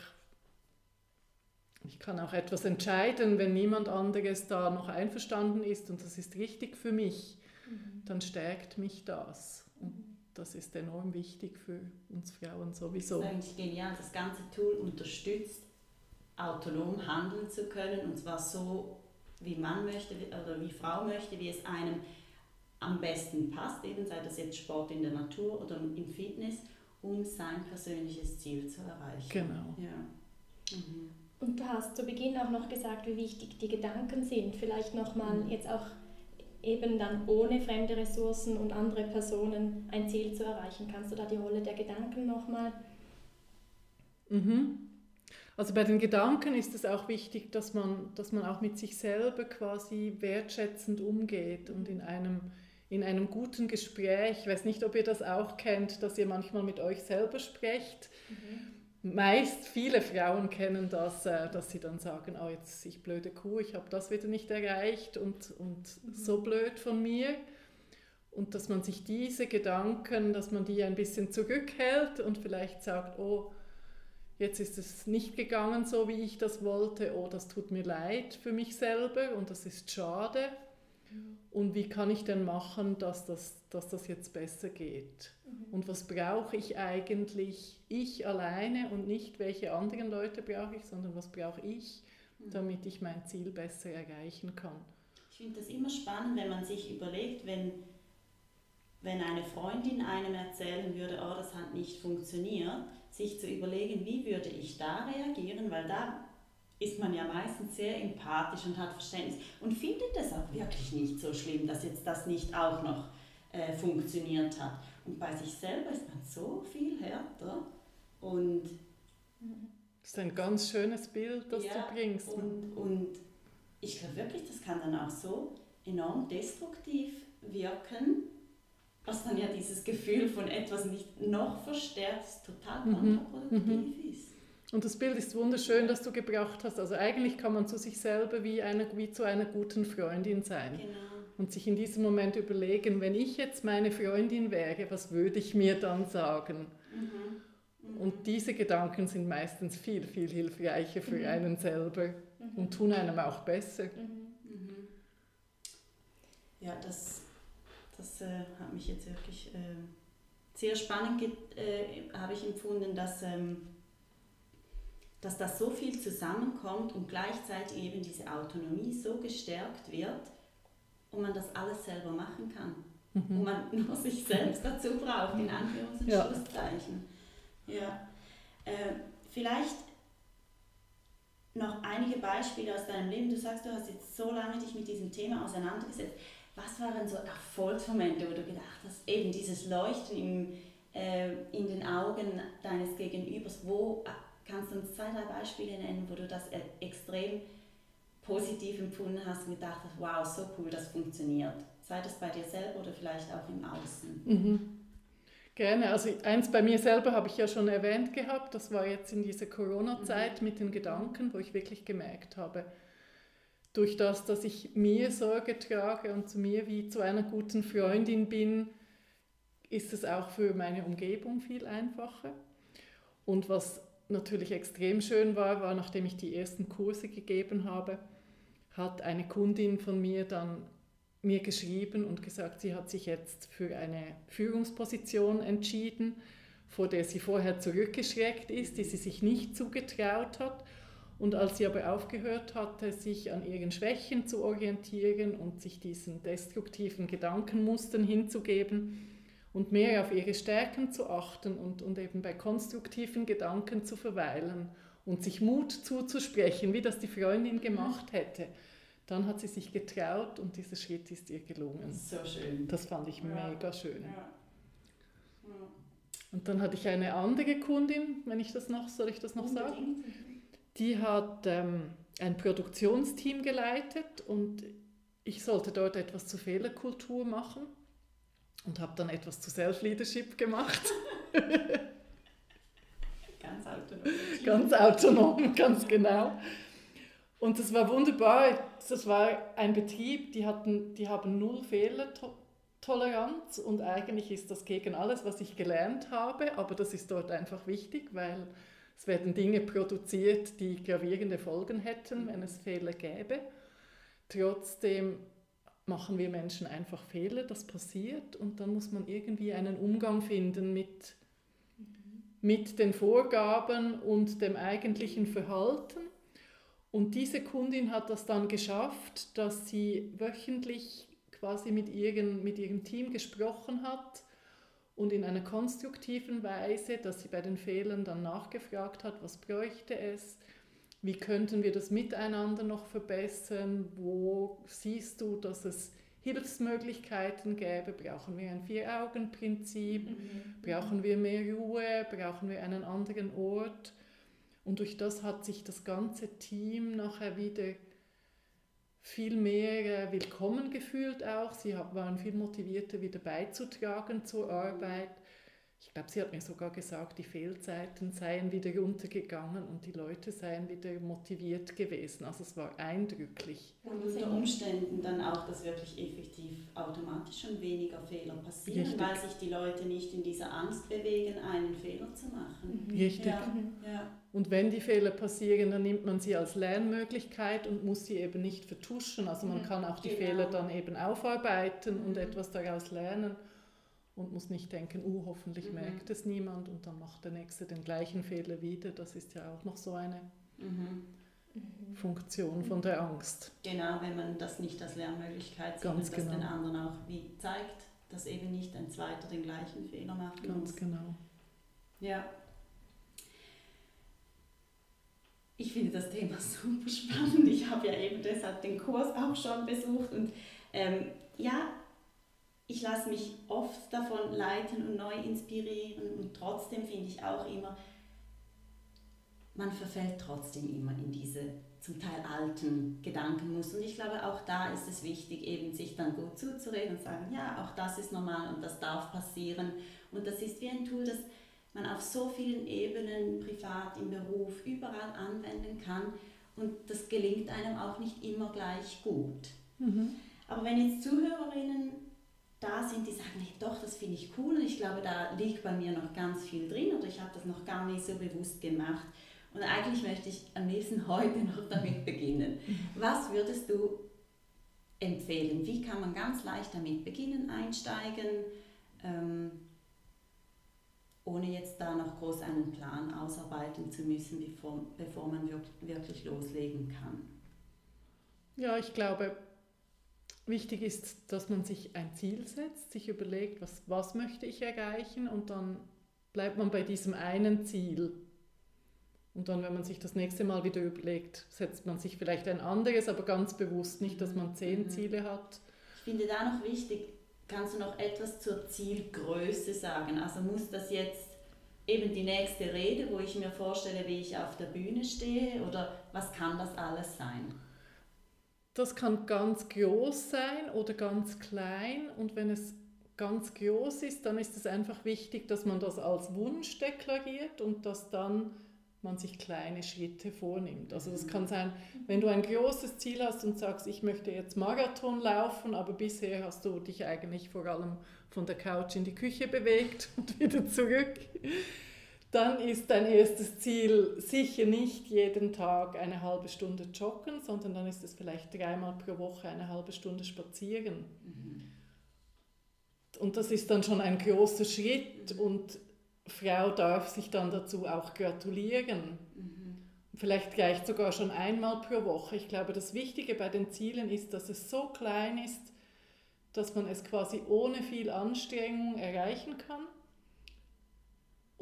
ich kann auch etwas entscheiden, wenn niemand anderes da noch einverstanden ist und das ist richtig für mich, mhm. dann stärkt mich das. Und das ist enorm wichtig für uns Frauen sowieso. Das ist eigentlich genial. Das ganze Tool unterstützt, autonom handeln zu können und zwar so, wie man möchte oder wie Frau möchte, wie es einem am besten passt, eben sei das jetzt Sport in der Natur oder im Fitness, um sein persönliches Ziel zu erreichen. Genau. Ja. Mhm. Und du hast zu Beginn auch noch gesagt, wie wichtig die Gedanken sind. Vielleicht nochmal mhm. jetzt auch eben dann ohne fremde Ressourcen und andere Personen ein Ziel zu erreichen. Kannst du da die Rolle der Gedanken nochmal? Mhm. Also bei den Gedanken ist es auch wichtig, dass man, dass man auch mit sich selber quasi wertschätzend umgeht und in einem, in einem guten Gespräch, ich weiß nicht, ob ihr das auch kennt, dass ihr manchmal mit euch selber sprecht. Mhm meist viele Frauen kennen das, äh, dass sie dann sagen, oh jetzt ich blöde Kuh, ich habe das wieder nicht erreicht und, und mhm. so blöd von mir. Und dass man sich diese Gedanken, dass man die ein bisschen zurückhält und vielleicht sagt, oh, jetzt ist es nicht gegangen so, wie ich das wollte, oh, das tut mir leid für mich selber und das ist schade. Und wie kann ich denn machen, dass das, dass das jetzt besser geht? Mhm. Und was brauche ich eigentlich, ich alleine und nicht welche anderen Leute brauche ich, sondern was brauche ich, mhm. damit ich mein Ziel besser erreichen kann? Ich finde das immer spannend, wenn man sich überlegt, wenn, wenn eine Freundin einem erzählen würde, oh, das hat nicht funktioniert, sich zu überlegen, wie würde ich da reagieren, weil da ist man ja meistens sehr empathisch und hat Verständnis und findet es auch wirklich nicht so schlimm, dass jetzt das nicht auch noch äh, funktioniert hat. Und bei sich selber ist man so viel härter und das ist ein ganz schönes Bild, das ja, du bringst. Und, und ich glaube wirklich, das kann dann auch so enorm destruktiv wirken, was dann ja dieses Gefühl von etwas nicht noch verstärkt, total mhm. kontraproduktiv mhm. ist. Und das Bild ist wunderschön, das du gebracht hast. Also eigentlich kann man zu sich selber wie, eine, wie zu einer guten Freundin sein. Genau. Und sich in diesem Moment überlegen, wenn ich jetzt meine Freundin wäre, was würde ich mir dann sagen? Mhm. Mhm. Und diese Gedanken sind meistens viel, viel hilfreicher für mhm. einen selber mhm. und tun einem auch besser. Mhm. Mhm. Ja, das, das äh, hat mich jetzt wirklich äh, sehr spannend äh, habe ich empfunden, dass, ähm, dass das so viel zusammenkommt und gleichzeitig eben diese Autonomie so gestärkt wird und man das alles selber machen kann. Mhm. Und man nur sich selbst dazu braucht, in Anführungs- und ja. Schlusszeichen. Ja. Äh, vielleicht noch einige Beispiele aus deinem Leben. Du sagst, du hast jetzt so lange dich mit diesem Thema auseinandergesetzt. Was waren so Erfolgsmomente, wo du gedacht hast, eben dieses Leuchten im, äh, in den Augen deines Gegenübers? Wo äh, kannst du uns zwei, drei Beispiele nennen, wo du das äh, extrem positiv empfunden hast und gedacht hast, wow, so cool, das funktioniert? Sei das bei dir selber oder vielleicht auch im Außen? Mhm. Gerne. Also eins bei mir selber habe ich ja schon erwähnt gehabt. Das war jetzt in dieser Corona-Zeit mhm. mit den Gedanken, wo ich wirklich gemerkt habe, durch das, dass ich mir Sorge trage und zu mir wie zu einer guten Freundin bin, ist es auch für meine Umgebung viel einfacher. Und was natürlich extrem schön war, war, nachdem ich die ersten Kurse gegeben habe, hat eine Kundin von mir dann mir geschrieben und gesagt, sie hat sich jetzt für eine Führungsposition entschieden, vor der sie vorher zurückgeschreckt ist, die sie sich nicht zugetraut hat. Und als sie aber aufgehört hatte, sich an ihren Schwächen zu orientieren und sich diesen destruktiven Gedankenmustern hinzugeben und mehr auf ihre Stärken zu achten und, und eben bei konstruktiven Gedanken zu verweilen und sich Mut zuzusprechen, wie das die Freundin gemacht hätte, dann hat sie sich getraut und dieser Schritt ist ihr gelungen. So schön. Das fand ich ja. mega schön. Ja. Ja. Und dann hatte ich eine andere Kundin, wenn ich das noch, soll ich das noch Unbedingt. sagen? Die hat ähm, ein Produktionsteam geleitet und ich sollte dort etwas zur Fehlerkultur machen und habe dann etwas zu Self-Leadership gemacht. ganz autonom. Ganz autonom, ganz genau. Und das war wunderbar. Das war ein Betrieb, die, hatten, die haben null Fehlertoleranz und eigentlich ist das gegen alles, was ich gelernt habe, aber das ist dort einfach wichtig, weil es werden Dinge produziert, die gravierende Folgen hätten, wenn es Fehler gäbe. Trotzdem machen wir Menschen einfach Fehler, das passiert und dann muss man irgendwie einen Umgang finden mit, mit den Vorgaben und dem eigentlichen Verhalten. Und diese Kundin hat das dann geschafft, dass sie wöchentlich quasi mit, ihren, mit ihrem Team gesprochen hat und in einer konstruktiven Weise, dass sie bei den Fehlern dann nachgefragt hat, was bräuchte es, wie könnten wir das miteinander noch verbessern, wo siehst du, dass es Hilfsmöglichkeiten gäbe, brauchen wir ein Vier-Augen-Prinzip, mhm. brauchen wir mehr Ruhe, brauchen wir einen anderen Ort. Und durch das hat sich das ganze Team nachher wieder viel mehr äh, willkommen gefühlt auch. Sie waren viel motivierter, wieder beizutragen zur Arbeit. Ich glaube, sie hat mir sogar gesagt, die Fehlzeiten seien wieder runtergegangen und die Leute seien wieder motiviert gewesen. Also es war eindrücklich. Und unter Umständen dann auch, dass wirklich effektiv automatisch schon weniger Fehler passieren, Richtig. weil sich die Leute nicht in dieser Angst bewegen, einen Fehler zu machen. Richtig. Ja, ja. Und wenn die Fehler passieren, dann nimmt man sie als Lernmöglichkeit und muss sie eben nicht vertuschen. Also man mhm, kann auch die genau. Fehler dann eben aufarbeiten mhm. und etwas daraus lernen und muss nicht denken, uh, hoffentlich mhm. merkt es niemand und dann macht der Nächste den gleichen Fehler wieder. Das ist ja auch noch so eine mhm. mhm. Funktion von der Angst. Genau, wenn man das nicht als Lernmöglichkeit sieht Ganz und das genau. den anderen auch wie zeigt, dass eben nicht ein Zweiter den gleichen Fehler macht. Ganz muss. genau. Ja. Ich finde das Thema super spannend. Ich habe ja eben deshalb den Kurs auch schon besucht und ähm, ja, ich lasse mich oft davon leiten und neu inspirieren und trotzdem finde ich auch immer, man verfällt trotzdem immer in diese zum Teil alten Gedankenmuster. Und ich glaube, auch da ist es wichtig, eben sich dann gut zuzureden und sagen, ja, auch das ist normal und das darf passieren. Und das ist wie ein Tool, das man auf so vielen Ebenen, privat, im Beruf, überall anwenden kann. Und das gelingt einem auch nicht immer gleich gut. Mhm. Aber wenn jetzt Zuhörerinnen da sind, die sagen, hey, doch, das finde ich cool und ich glaube, da liegt bei mir noch ganz viel drin oder ich habe das noch gar nicht so bewusst gemacht. Und eigentlich möchte ich am liebsten heute noch damit beginnen. Was würdest du empfehlen? Wie kann man ganz leicht damit beginnen, einsteigen, ähm, ohne jetzt da noch groß einen Plan ausarbeiten zu müssen, bevor, bevor man wirklich loslegen kann? Ja, ich glaube, Wichtig ist, dass man sich ein Ziel setzt, sich überlegt, was, was möchte ich erreichen und dann bleibt man bei diesem einen Ziel. Und dann, wenn man sich das nächste Mal wieder überlegt, setzt man sich vielleicht ein anderes, aber ganz bewusst nicht, dass man zehn mhm. Ziele hat. Ich finde da noch wichtig, kannst du noch etwas zur Zielgröße sagen? Also muss das jetzt eben die nächste Rede, wo ich mir vorstelle, wie ich auf der Bühne stehe oder was kann das alles sein? Das kann ganz groß sein oder ganz klein und wenn es ganz groß ist, dann ist es einfach wichtig, dass man das als Wunsch deklariert und dass dann man sich kleine Schritte vornimmt. Also das kann sein, wenn du ein großes Ziel hast und sagst, ich möchte jetzt Marathon laufen, aber bisher hast du dich eigentlich vor allem von der Couch in die Küche bewegt und wieder zurück, dann ist dein erstes Ziel sicher nicht jeden Tag eine halbe Stunde joggen, sondern dann ist es vielleicht dreimal pro Woche eine halbe Stunde spazieren. Mhm. Und das ist dann schon ein großer Schritt und Frau darf sich dann dazu auch gratulieren. Mhm. Vielleicht reicht sogar schon einmal pro Woche. Ich glaube, das Wichtige bei den Zielen ist, dass es so klein ist, dass man es quasi ohne viel Anstrengung erreichen kann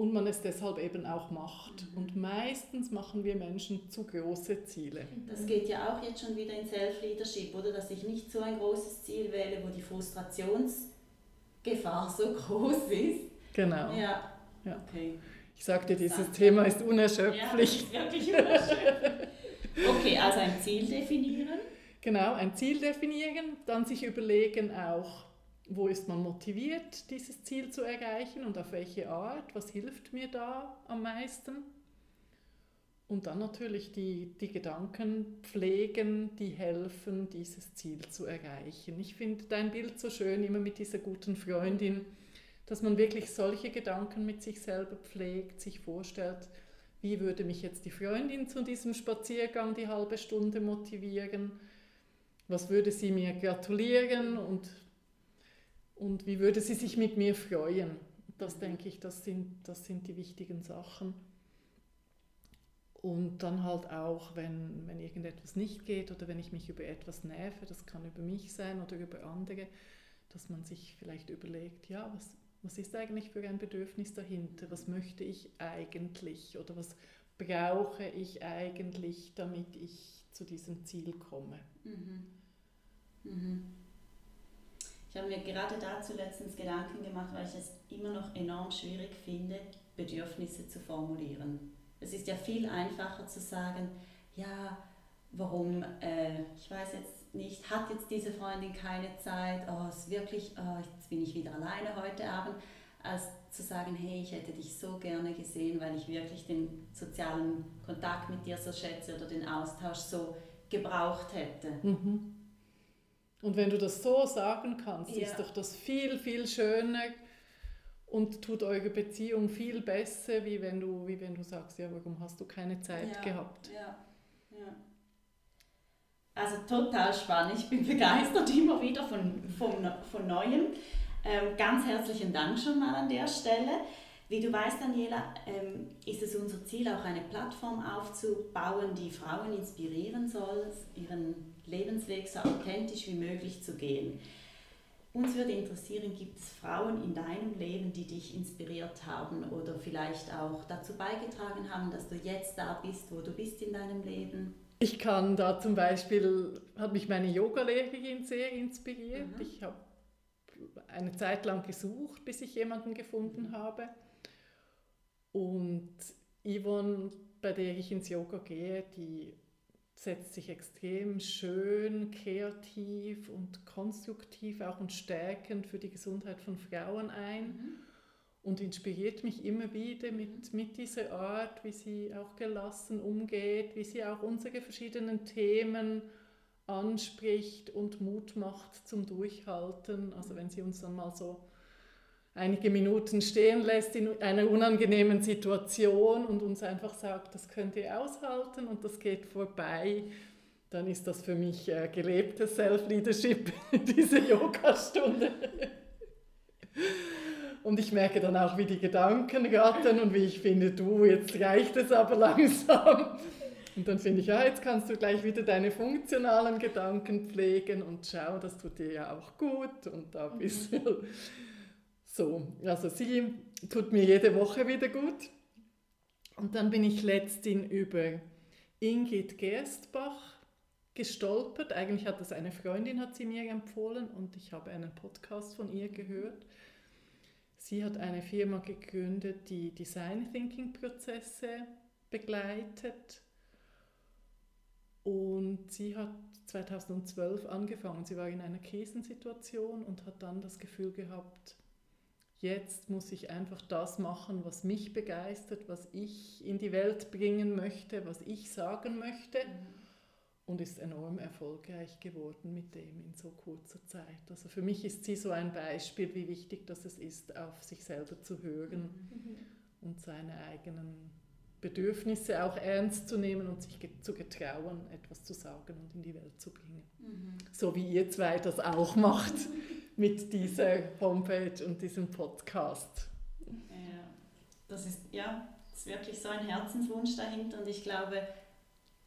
und man es deshalb eben auch macht. Mhm. Und meistens machen wir Menschen zu große Ziele. Das geht ja auch jetzt schon wieder in Self-Leadership, oder? Dass ich nicht so ein großes Ziel wähle, wo die Frustrationsgefahr so groß ist. Genau. Ja. ja. Okay. Ich sagte, dieses Thema ist unerschöpflich. Ja, ist wirklich unerschöpflich. okay, also ein Ziel definieren. Genau, ein Ziel definieren, dann sich überlegen auch, wo ist man motiviert, dieses Ziel zu erreichen und auf welche Art, was hilft mir da am meisten. Und dann natürlich die, die Gedanken pflegen, die helfen, dieses Ziel zu erreichen. Ich finde dein Bild so schön, immer mit dieser guten Freundin, dass man wirklich solche Gedanken mit sich selber pflegt, sich vorstellt, wie würde mich jetzt die Freundin zu diesem Spaziergang die halbe Stunde motivieren, was würde sie mir gratulieren und und wie würde sie sich mit mir freuen? Das denke ich, das sind, das sind die wichtigen Sachen. Und dann halt auch, wenn, wenn irgendetwas nicht geht oder wenn ich mich über etwas nerve, das kann über mich sein oder über andere, dass man sich vielleicht überlegt, ja, was, was ist eigentlich für ein Bedürfnis dahinter? Was möchte ich eigentlich oder was brauche ich eigentlich, damit ich zu diesem Ziel komme? Mhm. Mhm. Ich habe mir gerade dazu letztens Gedanken gemacht, weil ich es immer noch enorm schwierig finde, Bedürfnisse zu formulieren. Es ist ja viel einfacher zu sagen, ja, warum, äh, ich weiß jetzt nicht, hat jetzt diese Freundin keine Zeit, oh, ist wirklich, oh, jetzt bin ich wieder alleine heute Abend, als zu sagen, hey, ich hätte dich so gerne gesehen, weil ich wirklich den sozialen Kontakt mit dir so schätze oder den Austausch so gebraucht hätte. Mhm. Und wenn du das so sagen kannst, ja. ist doch das viel, viel schöner. und tut eure Beziehung viel besser, wie wenn du, wie wenn du sagst, ja, warum hast du keine Zeit ja, gehabt? Ja, ja. Also total spannend. Ich bin begeistert immer wieder von, von, von Neuem. Ähm, ganz herzlichen Dank schon mal an der Stelle. Wie du weißt, Daniela, ähm, ist es unser Ziel, auch eine Plattform aufzubauen, die Frauen inspirieren soll, ihren Lebensweg so authentisch wie möglich zu gehen. Uns würde interessieren, gibt es Frauen in deinem Leben, die dich inspiriert haben oder vielleicht auch dazu beigetragen haben, dass du jetzt da bist, wo du bist in deinem Leben? Ich kann da zum Beispiel, hat mich meine Yogalehrerin sehr inspiriert. Mhm. Ich habe eine Zeit lang gesucht, bis ich jemanden gefunden mhm. habe. Und Yvonne, bei der ich ins Yoga gehe, die setzt sich extrem schön, kreativ und konstruktiv auch und stärkend für die Gesundheit von Frauen ein mhm. und inspiriert mich immer wieder mit, mit dieser Art, wie sie auch gelassen umgeht, wie sie auch unsere verschiedenen Themen anspricht und Mut macht zum Durchhalten. Also wenn sie uns dann mal so einige Minuten stehen lässt in einer unangenehmen Situation und uns einfach sagt, das könnt ihr aushalten und das geht vorbei, dann ist das für mich äh, gelebtes Self-Leadership, diese Yoga-Stunde. Und ich merke dann auch, wie die Gedanken rattern und wie ich finde, du, jetzt reicht es aber langsam. Und dann finde ich, ja, jetzt kannst du gleich wieder deine funktionalen Gedanken pflegen und schau, das tut dir ja auch gut und da bist du so, also sie tut mir jede Woche wieder gut. Und dann bin ich letzthin über Ingrid Gerstbach gestolpert. Eigentlich hat das eine Freundin, hat sie mir empfohlen und ich habe einen Podcast von ihr gehört. Sie hat eine Firma gegründet, die Design Thinking Prozesse begleitet. Und sie hat 2012 angefangen. Sie war in einer Krisensituation und hat dann das Gefühl gehabt, Jetzt muss ich einfach das machen, was mich begeistert, was ich in die Welt bringen möchte, was ich sagen möchte. Mhm. Und ist enorm erfolgreich geworden mit dem in so kurzer Zeit. Also für mich ist sie so ein Beispiel, wie wichtig das ist, auf sich selber zu hören mhm. und seine eigenen Bedürfnisse auch ernst zu nehmen und sich zu getrauen, etwas zu sagen und in die Welt zu bringen. Mhm. So wie ihr zwei das auch macht. mit dieser Homepage und diesem Podcast. Ja, das ist, ja, das ist wirklich so ein Herzenswunsch dahinter und ich glaube,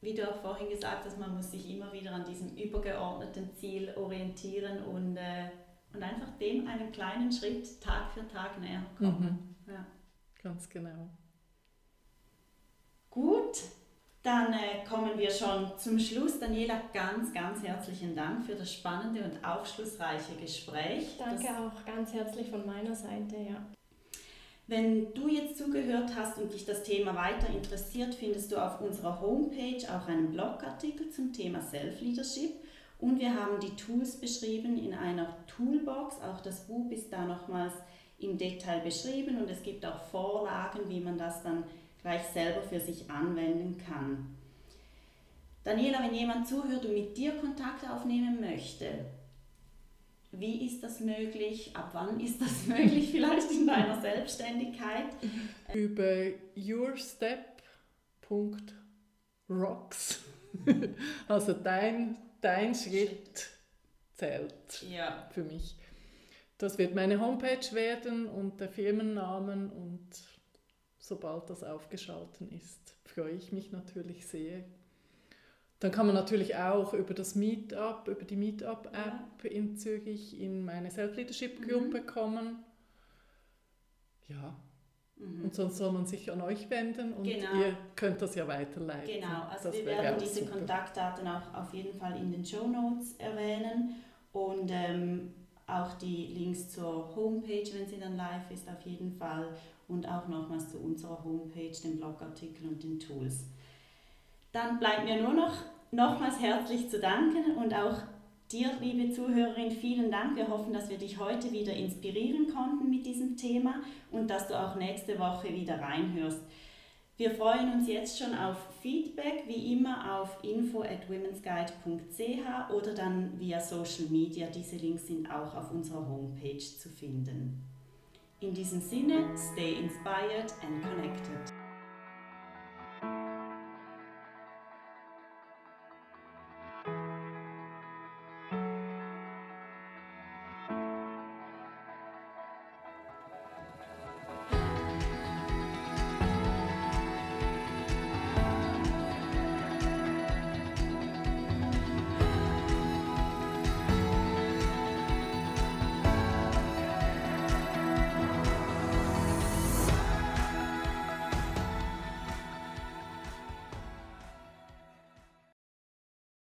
wie du auch vorhin gesagt hast, man muss sich immer wieder an diesem übergeordneten Ziel orientieren und, äh, und einfach dem einen kleinen Schritt Tag für Tag näher kommen. Mhm. Ja. Ganz genau. Gut, dann äh, kommen wir schon zum Schluss. Daniela, ganz, ganz herzlichen Dank für das spannende und aufschlussreiche Gespräch. Danke das auch ganz herzlich von meiner Seite, ja. Wenn du jetzt zugehört hast und dich das Thema weiter interessiert, findest du auf unserer Homepage auch einen Blogartikel zum Thema Self-Leadership. Und wir haben die Tools beschrieben in einer Toolbox. Auch das Buch ist da nochmals im Detail beschrieben und es gibt auch Vorlagen, wie man das dann gleich selber für sich anwenden kann. Daniela, wenn jemand zuhört und mit dir Kontakt aufnehmen möchte, wie ist das möglich? Ab wann ist das möglich vielleicht in deiner Selbstständigkeit? Über yourstep.rocks. also dein, dein Schritt zählt ja. für mich. Das wird meine Homepage werden und der Firmennamen und sobald das aufgeschalten ist. Freue ich mich natürlich sehr. Dann kann man natürlich auch über das Meetup, über die Meetup-App ja. in Zürich in meine Self-Leadership-Gruppe mhm. kommen. Ja. Mhm. Und sonst soll man sich an euch wenden und genau. ihr könnt das ja weiterleiten. Genau, also das wir werden diese super. Kontaktdaten auch auf jeden Fall in den Show Notes erwähnen und ähm, auch die Links zur Homepage, wenn sie dann live ist, auf jeden Fall und auch nochmals zu unserer Homepage, den Blogartikel und den Tools. Dann bleibt mir nur noch nochmals herzlich zu danken und auch dir, liebe Zuhörerin, vielen Dank. Wir hoffen, dass wir dich heute wieder inspirieren konnten mit diesem Thema und dass du auch nächste Woche wieder reinhörst. Wir freuen uns jetzt schon auf Feedback, wie immer auf info at womensguide.ch oder dann via Social Media. Diese Links sind auch auf unserer Homepage zu finden. In diesem Sinne, stay inspired and connected.